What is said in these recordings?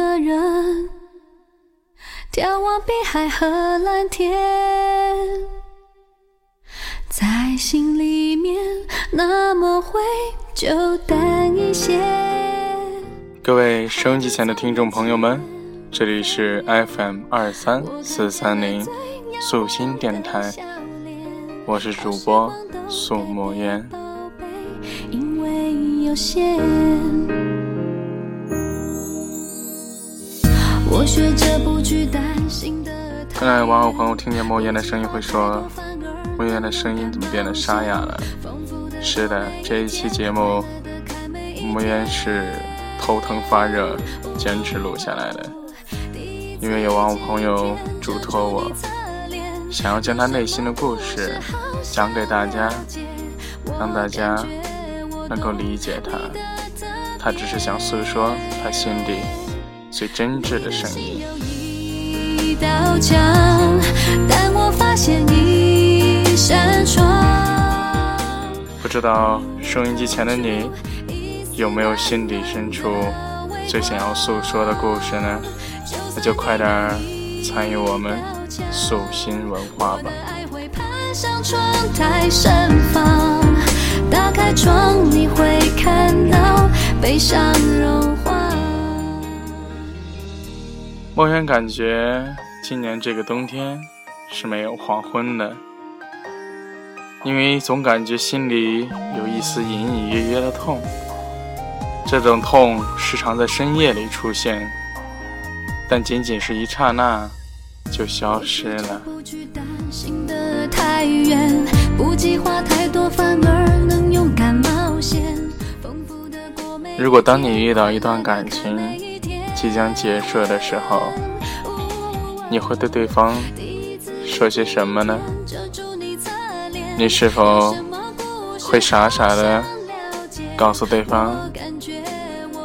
个人，眺望碧海和蓝天，在心里面那么灰就淡一些。各位收音机前的听众朋友们，这里是 FM 二三四三零素心电台，我是主播素墨烟。因为有限，我学着不去担心的看来网友朋友听见莫言的声音会说，莫言的声音怎么变得沙哑了？是的，这一期节目，莫言是头疼发热，坚持录下来的。因为有网友朋友嘱托我，想要将他内心的故事讲给大家，让大家能够理解他。他只是想诉说他心底最真挚的声音。一道墙，但我发现一扇窗。不知道收音机前的你，有没有心底深处最想要诉说的故事呢？那就快点儿参与我们素心文化吧。爱会攀上窗台盛放，打开窗你会看到悲伤莫言感觉今年这个冬天是没有黄昏的，因为总感觉心里有一丝隐隐约约的痛，这种痛时常在深夜里出现，但仅仅是一刹那就消失了。如果当你遇到一段感情即将结束的时候，你会对对方说些什么呢？你，是否会傻傻的告诉对方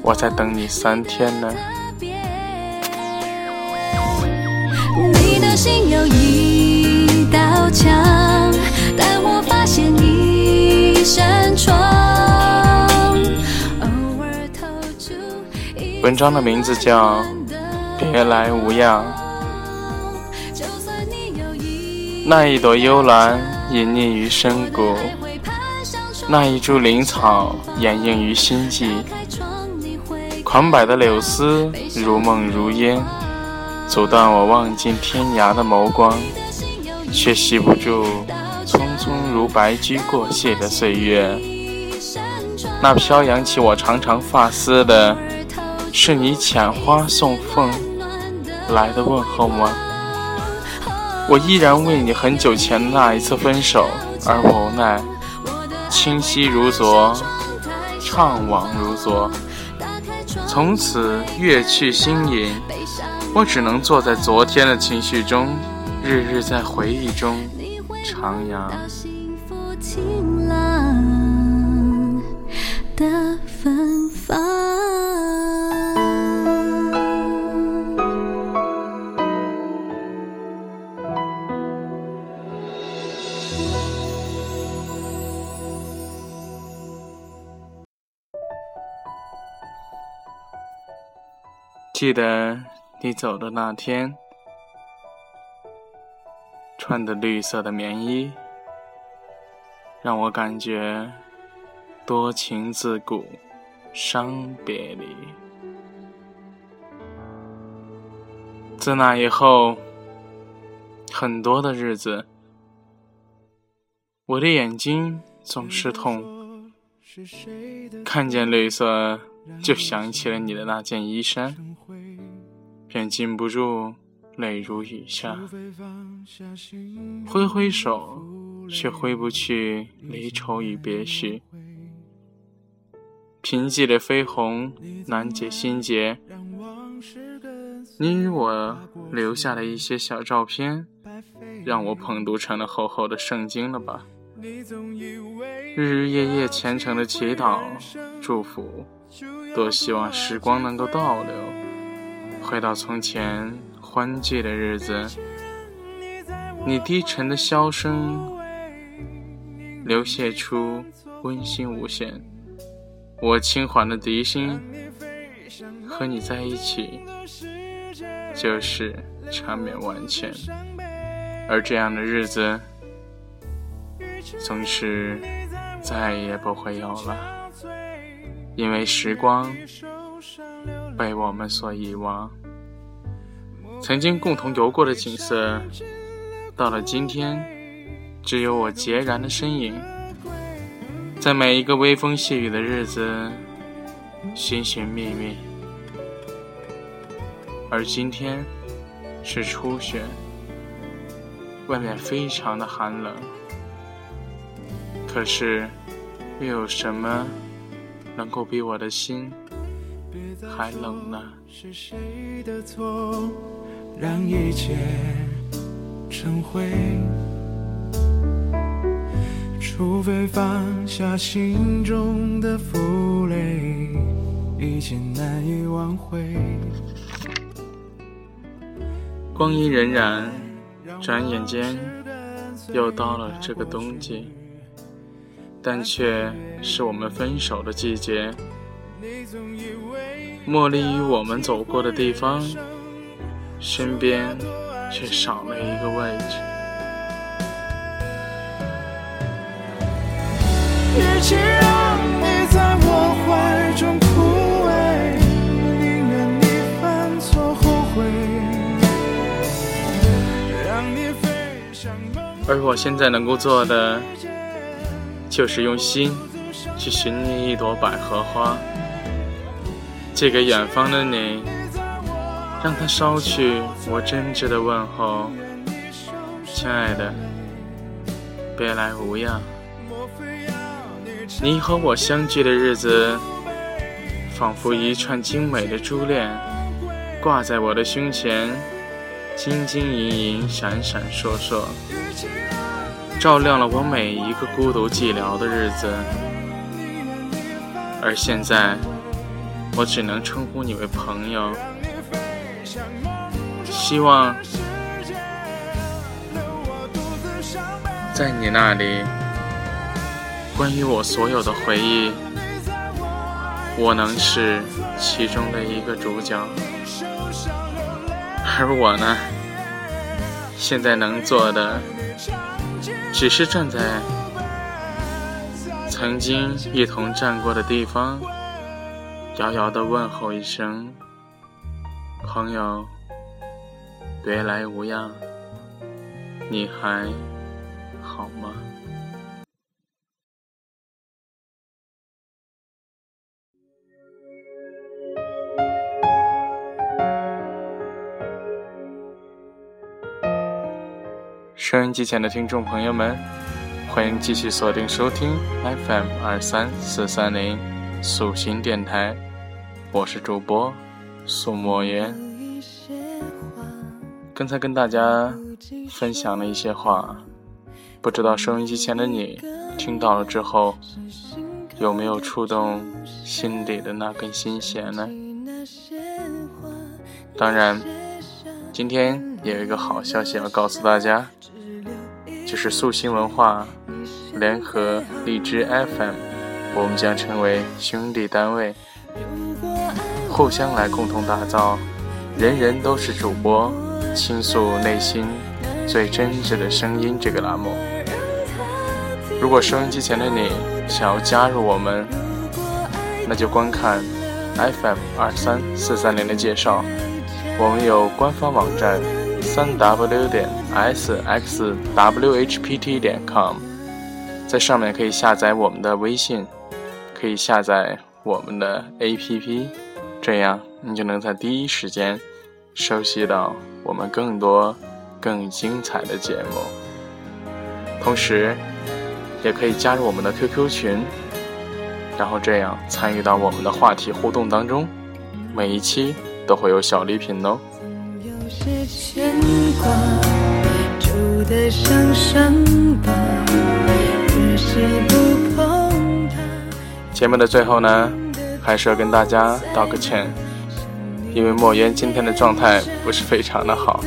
我在等你三天呢？你的心有一道墙，但我发现一扇窗。文章的名字叫《别来无恙》。那一朵幽兰隐匿于深谷，那一株灵草掩映于心际。狂摆的柳丝如梦如烟，阻断我望尽天涯的眸光，却系不住匆匆如白驹过隙的岁月。那飘扬起我长长发丝的，是你遣花送凤来的问候吗？我依然为你很久前的那一次分手而无奈，清晰如昨，怅惘如昨。从此月去星隐，我只能坐在昨天的情绪中，日日在回忆中徜徉。记得你走的那天，穿的绿色的棉衣，让我感觉多情自古伤别离。自那以后，很多的日子，我的眼睛总是痛，看见绿色就想起了你的那件衣衫，便禁不住泪如雨下。挥挥手，却挥不去离愁与别绪。贫瘠的绯红难解心结，你与我留下的一些小照片，让我捧读成了厚厚的圣经了吧？日日夜夜虔诚的祈祷、祝福，多希望时光能够倒流，回到从前欢聚的日子。你低沉的箫声，流泻出温馨无限；我轻缓的笛声，和你在一起就是缠绵万千，而这样的日子总是再也不会有了，因为时光被我们所遗忘。曾经共同游过的景色，到了今天，只有我孑然的身影。在每一个微风细雨的日子，寻寻觅觅。而今天是初雪，外面非常的寒冷。可是，又有什么能够比我的心还冷呢？是谁的错？让一切成灰，除非放下心中的负累，难以挽回。光阴荏苒，转眼间又到了这个冬季，但却是我们分手的季节。茉莉与我们走过的地方。身边却少了一个位置。而我现在能够做的，就是用心去寻觅一朵百合花，寄给远方的你。让它捎去我真挚的问候，亲爱的，别来无恙。你和我相聚的日子，仿佛一串精美的珠链，挂在我的胸前，晶晶莹莹，闪闪烁烁，照亮了我每一个孤独寂寥的日子。而现在，我只能称呼你为朋友。希望在你那里，关于我所有的回忆，我能是其中的一个主角。而我呢，现在能做的，只是站在曾经一同站过的地方，遥遥的问候一声，朋友。别来无恙，你还好吗？收音机前的听众朋友们，欢迎继续锁定收听 FM 二三四三零素心电台，我是主播苏莫言。刚才跟大家分享了一些话，不知道收音机前的你听到了之后，有没有触动心里的那根心弦呢？当然，今天有一个好消息要告诉大家，就是素心文化联合荔枝 FM，我们将成为兄弟单位，互相来共同打造，人人都是主播。倾诉内心最真挚的声音这个栏目，如果收音机前的你想要加入我们，那就观看 FM 二三四三零的介绍。我们有官方网站三 W 点 SXWHPT 点 com，在上面可以下载我们的微信，可以下载我们的 APP，这样你就能在第一时间收悉到。我们更多、更精彩的节目，同时也可以加入我们的 QQ 群，然后这样参与到我们的话题互动当中，每一期都会有小礼品哦。节目的最后呢，还是要跟大家道个歉。因为墨渊今天的状态不是非常的好，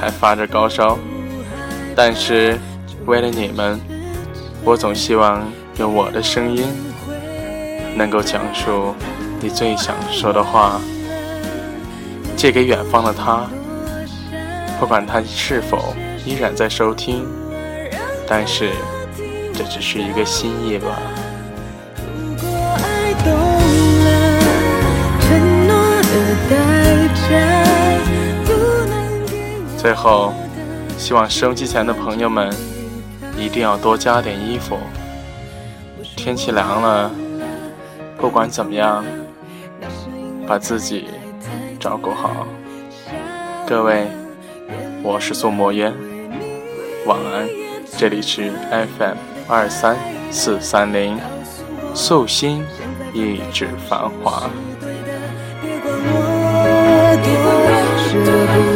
还发着高烧，但是为了你们，我总希望用我的声音能够讲述你最想说的话，借给远方的他，不管他是否依然在收听，但是这只是一个心意吧。最后，希望收机前的朋友们一定要多加点衣服。天气凉了，不管怎么样，把自己照顾好。各位，我是宋墨烟，晚安。这里是 FM 二三四三零，素心一指繁华。别管我多